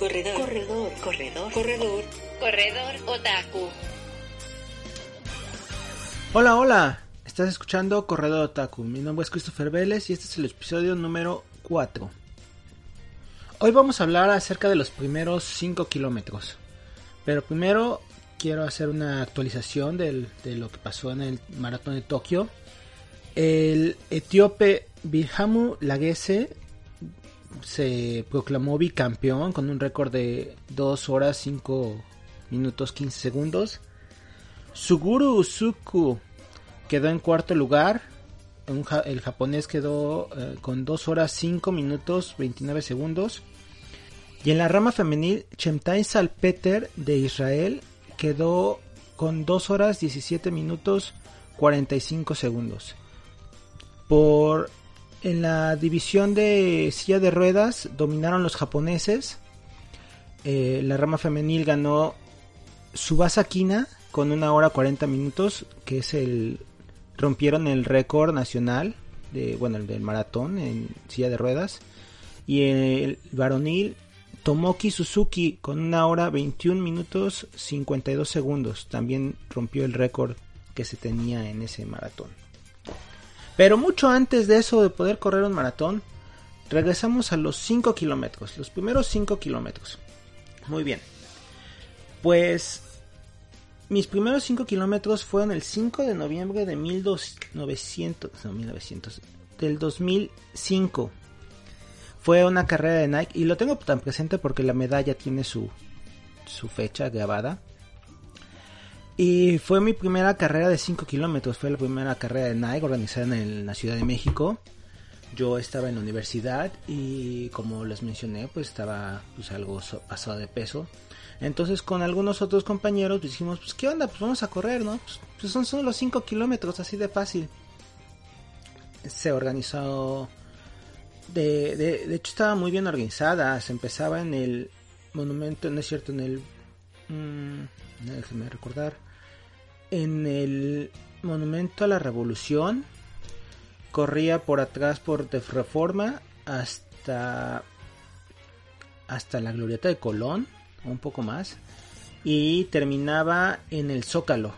Corredor, corredor, corredor, corredor, corredor otaku. Hola, hola. Estás escuchando Corredor Otaku. Mi nombre es Christopher Vélez y este es el episodio número 4. Hoy vamos a hablar acerca de los primeros 5 kilómetros. Pero primero quiero hacer una actualización del- de lo que pasó en el maratón de Tokio. El etíope Birhamu Lagese se proclamó bicampeón con un récord de 2 horas 5 minutos 15 segundos. Suguru Usuku quedó en cuarto lugar. Un ja- el japonés quedó eh, con 2 horas 5 minutos 29 segundos. Y en la rama femenil, Chemtai Salpeter de Israel quedó con 2 horas 17 minutos 45 segundos. Por en la división de silla de ruedas dominaron los japoneses. Eh, la rama femenil ganó Subasa Kina con una hora 40 minutos, que es el rompieron el récord nacional de bueno el del maratón en silla de ruedas y el varonil Tomoki Suzuki con una hora 21 minutos 52 segundos también rompió el récord que se tenía en ese maratón. Pero mucho antes de eso de poder correr un maratón, regresamos a los 5 kilómetros, los primeros 5 kilómetros. Muy bien. Pues mis primeros 5 kilómetros fueron el 5 de noviembre de 1900, no, 1900, del 2005. Fue una carrera de Nike y lo tengo tan presente porque la medalla tiene su, su fecha grabada. Y fue mi primera carrera de 5 kilómetros. Fue la primera carrera de Nike organizada en, la Ciudad de México. Yo estaba en la universidad y como les mencioné, pues estaba pues algo pasado de peso. Entonces con algunos otros compañeros pues, dijimos, pues qué onda, pues vamos a correr, ¿no? Pues, pues son solo 5 kilómetros, así de fácil. Se organizó... De, de, de hecho estaba muy bien organizada. Se empezaba en el monumento, no es cierto, en el... mm, déjenme recordar. En el monumento a la revolución. Corría por atrás por Reforma hasta... Hasta la glorieta de Colón un poco más y terminaba en el Zócalo.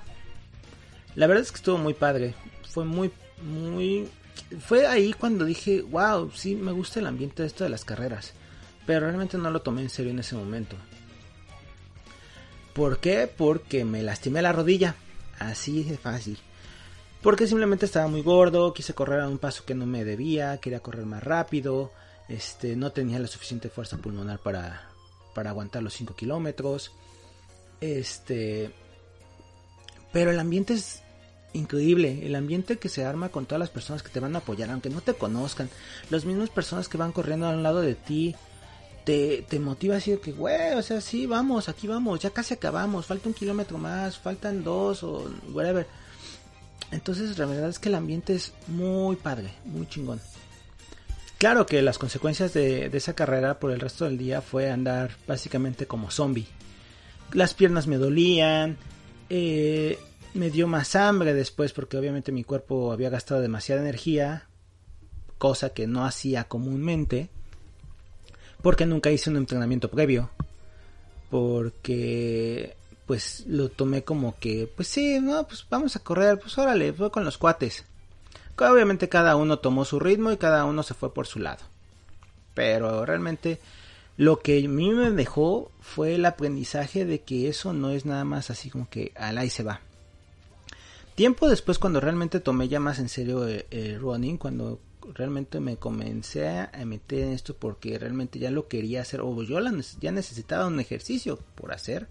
La verdad es que estuvo muy padre, fue muy muy fue ahí cuando dije, "Wow, sí me gusta el ambiente de esto de las carreras", pero realmente no lo tomé en serio en ese momento. ¿Por qué? Porque me lastimé la rodilla, así de fácil. Porque simplemente estaba muy gordo, quise correr a un paso que no me debía, quería correr más rápido, este, no tenía la suficiente fuerza pulmonar para, para aguantar los 5 kilómetros. Este. Pero el ambiente es increíble. El ambiente que se arma con todas las personas que te van a apoyar, aunque no te conozcan. Las mismas personas que van corriendo al lado de ti. Te, motiva así de que, güey, o sea, sí, vamos, aquí vamos, ya casi acabamos, falta un kilómetro más, faltan dos o whatever. Entonces, la verdad es que el ambiente es muy padre, muy chingón. Claro que las consecuencias de, de, esa carrera por el resto del día fue andar básicamente como zombie. Las piernas me dolían, eh, me dio más hambre después porque obviamente mi cuerpo había gastado demasiada energía, cosa que no hacía comúnmente, porque nunca hice un entrenamiento previo, porque pues lo tomé como que, pues sí, no, pues vamos a correr, pues órale, fue con los cuates. Obviamente cada uno tomó su ritmo y cada uno se fue por su lado. Pero realmente lo que a mí me dejó fue el aprendizaje de que eso no es nada más así como que al ahí se va. Tiempo después cuando realmente tomé ya más en serio el, el running, cuando realmente me comencé a meter en esto porque realmente ya lo quería hacer o yo ya necesitaba un ejercicio por hacer.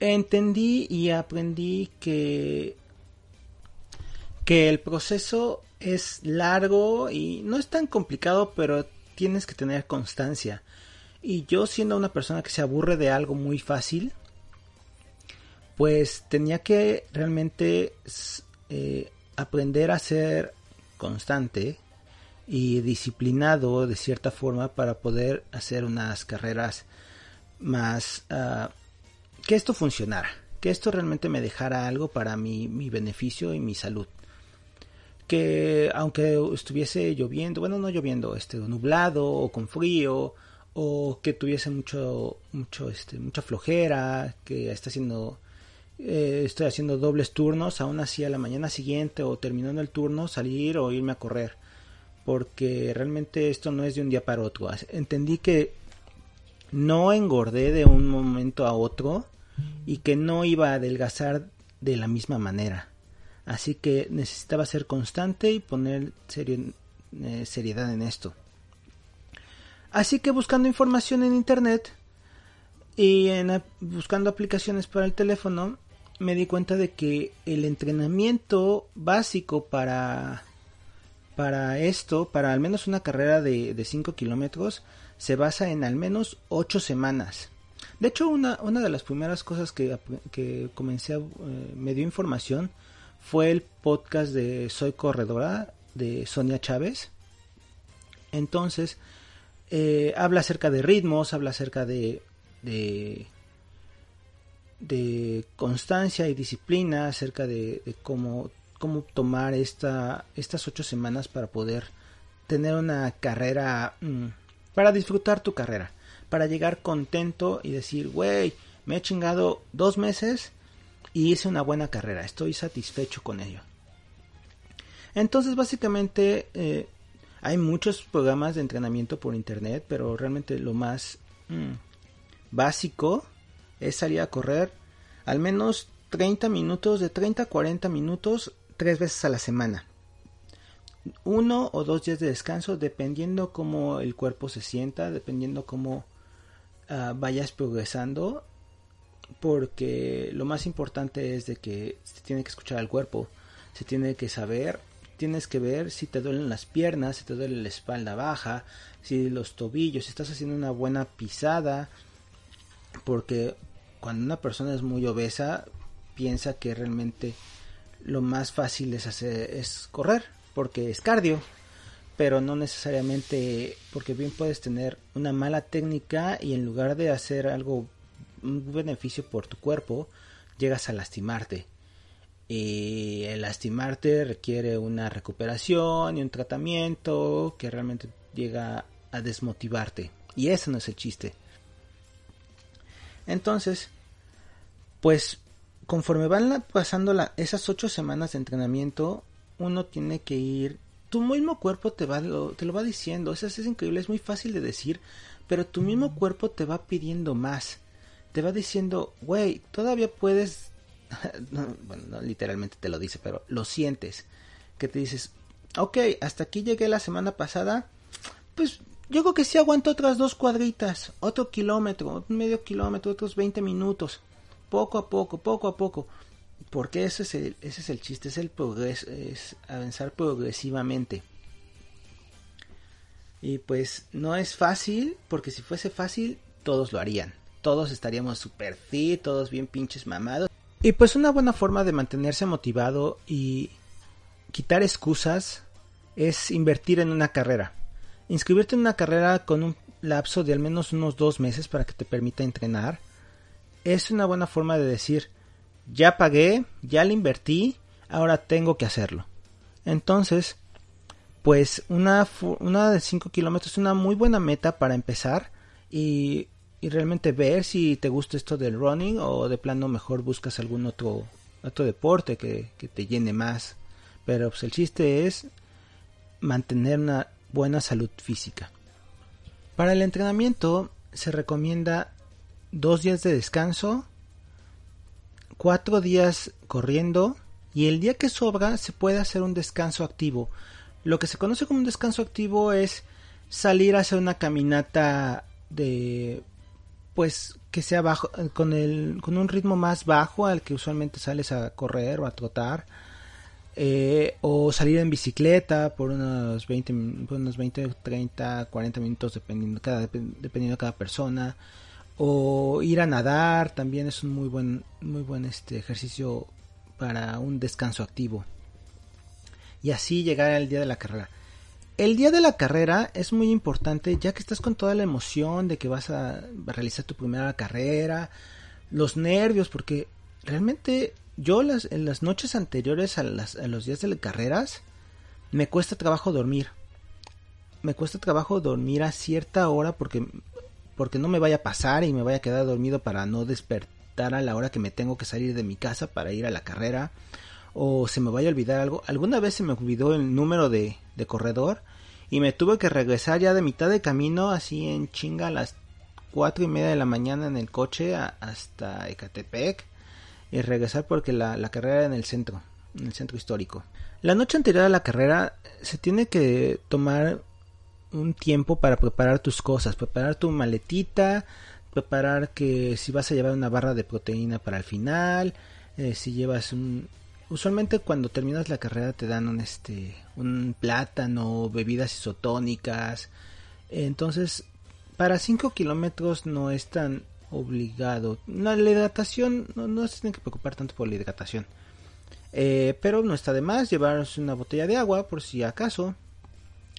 Entendí y aprendí que que el proceso es largo y no es tan complicado, pero tienes que tener constancia. Y yo siendo una persona que se aburre de algo muy fácil, pues tenía que realmente eh, aprender a ser constante y disciplinado de cierta forma para poder hacer unas carreras más uh, que esto funcionara, que esto realmente me dejara algo para mi, mi beneficio y mi salud. Que aunque estuviese lloviendo, bueno, no lloviendo, este, nublado o con frío, o que tuviese mucho, mucho, este, mucha flojera, que está haciendo, eh, estoy haciendo dobles turnos, aún así a la mañana siguiente o terminando el turno salir o irme a correr, porque realmente esto no es de un día para otro. Entendí que no engordé de un momento a otro y que no iba a adelgazar de la misma manera. Así que necesitaba ser constante y poner eh, seriedad en esto. Así que buscando información en internet y en, buscando aplicaciones para el teléfono, me di cuenta de que el entrenamiento básico para, para esto, para al menos una carrera de, de 5 kilómetros, se basa en al menos 8 semanas. De hecho, una, una de las primeras cosas que, que comencé a, eh, me dio información fue el podcast de Soy Corredora de Sonia Chávez. Entonces, eh, habla acerca de ritmos, habla acerca de, de, de constancia y disciplina, acerca de, cómo, cómo tomar esta, estas ocho semanas para poder tener una carrera mmm, para disfrutar tu carrera, para llegar contento y decir, güey, me he chingado dos meses y hice una buena carrera, estoy satisfecho con ello. Entonces, básicamente, eh, hay muchos programas de entrenamiento por internet, pero realmente lo más mmm, básico es salir a correr al menos 30 minutos, de 30 a 40 minutos, tres veces a la semana. Uno o dos días de descanso dependiendo cómo el cuerpo se sienta, dependiendo cómo uh, vayas progresando, porque lo más importante es de que se tiene que escuchar al cuerpo, se tiene que saber, tienes que ver si te duelen las piernas, si te duele la espalda baja, si los tobillos, si estás haciendo una buena pisada, porque cuando una persona es muy obesa piensa que realmente lo más fácil es hacer es correr porque es cardio, pero no necesariamente porque bien puedes tener una mala técnica y en lugar de hacer algo un beneficio por tu cuerpo, llegas a lastimarte. Y el lastimarte requiere una recuperación y un tratamiento que realmente llega a desmotivarte. Y ese no es el chiste. Entonces, pues conforme van pasando la, esas ocho semanas de entrenamiento, uno tiene que ir tu mismo cuerpo te va lo, te lo va diciendo, eso es, es increíble, es muy fácil de decir, pero tu mismo cuerpo te va pidiendo más. Te va diciendo, güey, todavía puedes no, bueno, no literalmente te lo dice, pero lo sientes. Que te dices, ok, hasta aquí llegué la semana pasada. Pues yo creo que sí aguanto otras dos cuadritas, otro kilómetro, medio kilómetro, otros 20 minutos. Poco a poco, poco a poco porque ese es el, ese es el chiste, es el progreso, es avanzar progresivamente. Y pues no es fácil, porque si fuese fácil, todos lo harían. Todos estaríamos super fit, todos bien pinches mamados. Y pues una buena forma de mantenerse motivado y quitar excusas es invertir en una carrera. Inscribirte en una carrera con un lapso de al menos unos dos meses para que te permita entrenar es una buena forma de decir, ya pagué, ya le invertí, ahora tengo que hacerlo. Entonces, pues una, una de 5 kilómetros es una muy buena meta para empezar y, y, realmente ver si te gusta esto del running o de plano mejor buscas algún otro, otro deporte que, que te llene más. Pero pues el chiste es mantener una buena salud física. Para el entrenamiento se recomienda dos días de descanso cuatro días corriendo y el día que sobra se puede hacer un descanso activo. Lo que se conoce como un descanso activo es salir a hacer una caminata de pues que sea bajo con el con un ritmo más bajo al que usualmente sales a correr o a trotar Eh, o salir en bicicleta por unos 20, unos 20, 30, 40 minutos dependiendo cada, dependiendo de cada persona. O ir a nadar también es un muy buen, muy buen este ejercicio para un descanso activo. Y así llegar al día de la carrera. El día de la carrera es muy importante ya que estás con toda la emoción de que vas a realizar tu primera carrera, los nervios, porque realmente yo las, en las noches anteriores a, las, a los días de las carreras me cuesta trabajo dormir. Me cuesta trabajo dormir a cierta hora porque, porque no me vaya a pasar y me vaya a quedar dormido para no despertar a la hora que me tengo que salir de mi casa para ir a la carrera. O se me vaya a olvidar algo. Alguna vez se me olvidó el número de, de corredor y me tuve que regresar ya de mitad de camino así en chinga a las cuatro y media de la mañana en el coche hasta Ecatepec y regresar porque la, carrera era en el centro, en el centro histórico. La noche anterior a la carrera se tiene que tomar un tiempo para preparar tus cosas, preparar tu maletita, preparar que si vas a llevar una barra de proteína para el final, eh, si llevas un usualmente cuando terminas la carrera te dan un este un plátano, bebidas isotónicas. Entonces, para 5 kilómetros no es tan obligado. la hidratación, no, se tiene que preocupar tanto por la hidratación. Eh, pero no está de más llevarse una botella de agua por si acaso.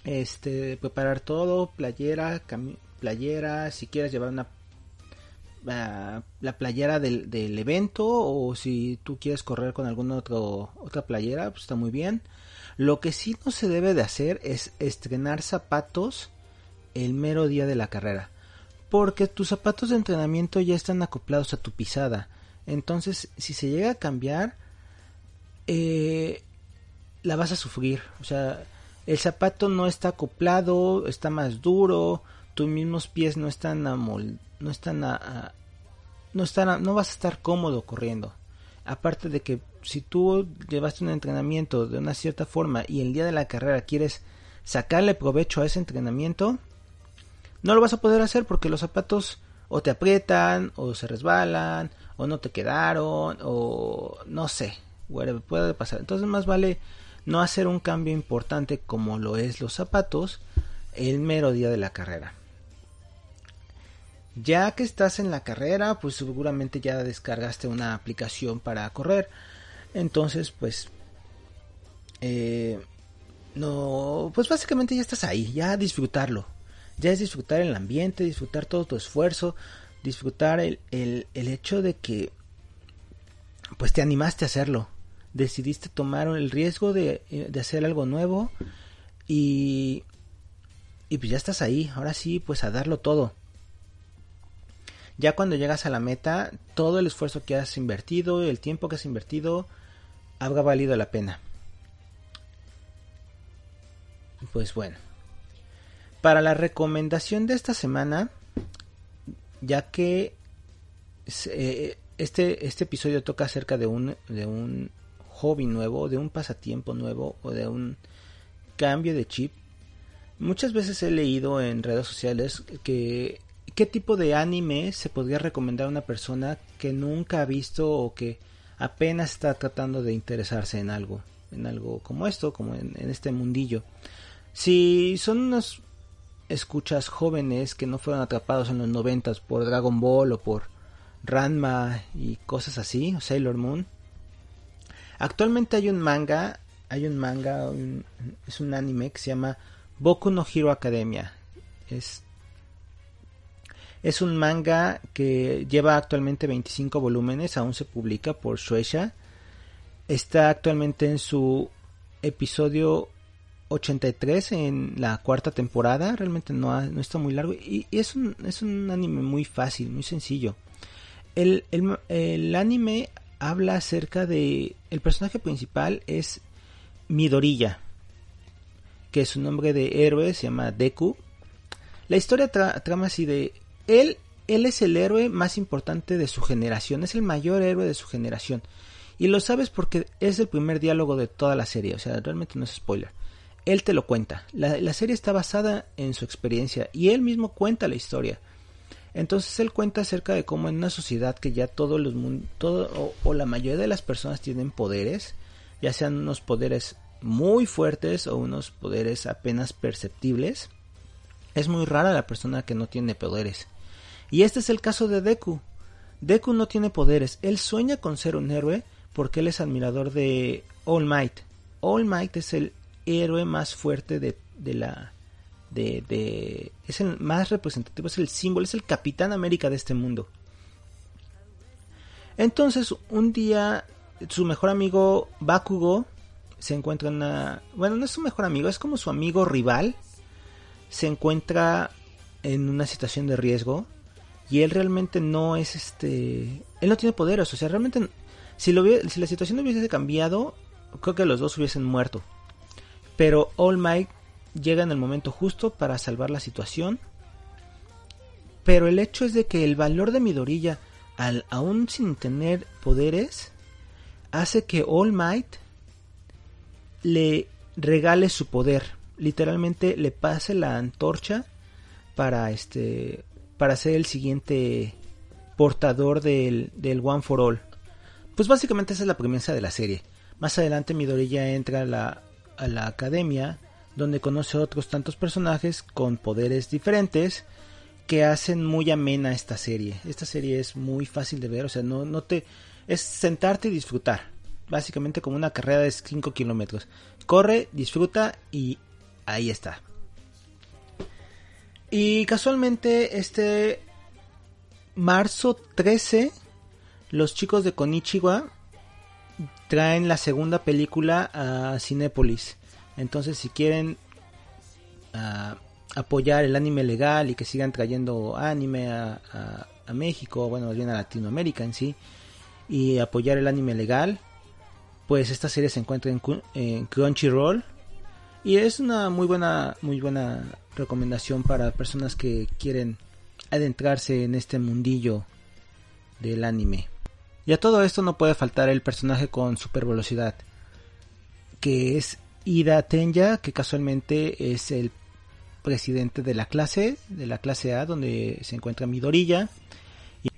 Este, preparar todo, playera, playera, si quieres llevar una la playera del, del, evento o si tú quieres correr con alguna otro, otra playera, pues está muy bien. Lo que sí no se debe de hacer es estrenar zapatos el mero día de la carrera porque tus zapatos de entrenamiento ya están acoplados a tu pisada. Entonces, si se llega a cambiar, eh, la vas a sufrir. O sea, el zapato no está acoplado, está más duro, tus mismos pies no están a no están a, no están no vas a estar cómodo corriendo. Aparte de que si tú llevaste un entrenamiento de una cierta forma y el día de la carrera quieres sacarle provecho a ese entrenamiento, no lo vas a poder hacer porque los zapatos o te aprietan, o se resbalan, o no te quedaron, o no sé, puede pasar. Entonces más vale no hacer un cambio importante como lo es los zapatos el mero día de la carrera. Ya que estás en la carrera, pues seguramente ya descargaste una aplicación para correr. Entonces, pues, eh, no, pues básicamente ya estás ahí, ya disfrutarlo ya es disfrutar el ambiente, disfrutar todo tu esfuerzo, disfrutar el, el, hecho de que pues te animaste a hacerlo, decidiste tomar el riesgo de, de hacer algo nuevo y, y pues ya estás ahí, ahora sí pues a darlo todo. Ya cuando llegas a la meta, todo el esfuerzo que has invertido, el tiempo que has invertido, habrá valido la pena. Pues bueno. Para la recomendación de esta semana, ya que eh, este, este episodio toca acerca de un, de un hobby nuevo, de un pasatiempo nuevo o de un cambio de chip, muchas veces he leído en redes sociales que qué tipo de anime se podría recomendar a una persona que nunca ha visto o que apenas está tratando de interesarse en algo, en algo como esto, como en, en este mundillo. Si son unos escuchas jóvenes que no fueron atrapados en los noventas por Dragon Ball o por Ranma y cosas así, o Sailor Moon. Actualmente hay un manga, hay un manga, es un anime que se llama Boku no Hero Academia. Es, es un manga que lleva actualmente 25 volúmenes, aún se publica por Shueisha. Está actualmente en su episodio 83 en la cuarta temporada, realmente no, no está muy largo y, es, un, es un anime muy fácil, muy sencillo. El, el, anime habla acerca de... El personaje principal es Midorilla, que su nombre de héroe se llama Deku. La historia trama así de... Él, él es el héroe más importante de su generación, es el mayor héroe de su generación. Y lo sabes porque es el primer diálogo de toda la serie, o sea, realmente no es spoiler él te lo cuenta. La, serie está basada en su experiencia y él mismo cuenta la historia. Entonces él cuenta acerca de cómo en una sociedad que ya todos los todo o, la mayoría de las personas tienen poderes, ya sean unos poderes muy fuertes o unos poderes apenas perceptibles. Es muy rara la persona que no tiene poderes. Y este es el caso de Deku. Deku no tiene poderes, él sueña con ser un héroe porque él es admirador de All Might. All Might es el héroe más fuerte de, de la... De, de, es el más representativo, es el símbolo, es el Capitán América de este mundo. Entonces, un día, su mejor amigo Bakugo se encuentra en una... Bueno, no es su mejor amigo, es como su amigo rival. Se encuentra en una situación de riesgo y él realmente no es este él no tiene poderes o sea realmente si lo si la situación hubiese cambiado creo que los dos hubiesen muerto pero All Might llega en el momento justo para salvar la situación pero el hecho es de que el valor de Midorilla al aún sin tener poderes hace que All Might le regale su poder literalmente le pase la antorcha para este para ser el siguiente portador del, One for All. Pues básicamente esa es la premisa de la serie. Más adelante Midoriya entra a la, a la academia donde conoce a otros tantos personajes con poderes diferentes que hacen muy amena esta serie. Esta serie es muy fácil de ver, o sea, no, no te... es sentarte y disfrutar. Básicamente como una carrera de 5 kilómetros. Corre, disfruta y ahí está. Y casualmente este marzo 13 los chicos de Konichiwa traen la segunda película a Cinépolis. Entonces si quieren ah, apoyar el anime legal y que sigan trayendo anime a, México, bueno, más bien a Latinoamérica en sí, y apoyar el anime legal, pues esta serie se encuentra en, en Crunchyroll y es una muy buena, muy buena recomendación para personas que quieren adentrarse en este mundillo del anime. Y a todo esto no puede faltar el personaje con super velocidad, que es Ida Tenya, que casualmente es el presidente de la clase, de la clase A, donde se encuentra Midorilla. Y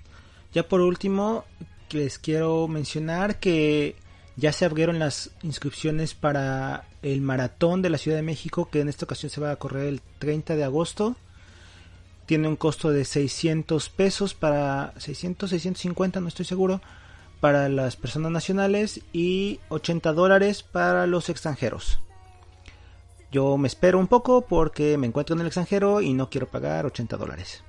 ya por último, les quiero mencionar que ya se abrieron las inscripciones para el maratón de la Ciudad de México, que en esta ocasión se va a correr el 30 de agosto. Tiene un costo de 600 pesos para 600, 650, no estoy seguro, para las personas nacionales y 80 dólares para los extranjeros. Yo me espero un poco porque me encuentro en el extranjero y no quiero pagar 80 dólares.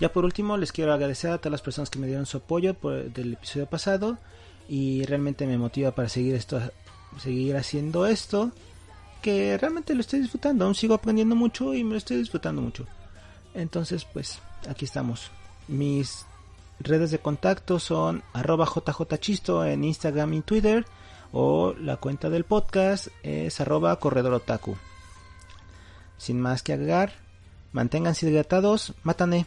Ya por último les quiero agradecer a todas las personas que me dieron su apoyo del episodio pasado y realmente me motiva para seguir esto seguir haciendo esto que realmente lo estoy disfrutando aún sigo aprendiendo mucho y me lo estoy disfrutando mucho entonces pues aquí estamos. Mis redes de contacto son arroba jjchisto en instagram y twitter o la cuenta del podcast es arroba corredor sin más que agregar manténganse hidratados. Matane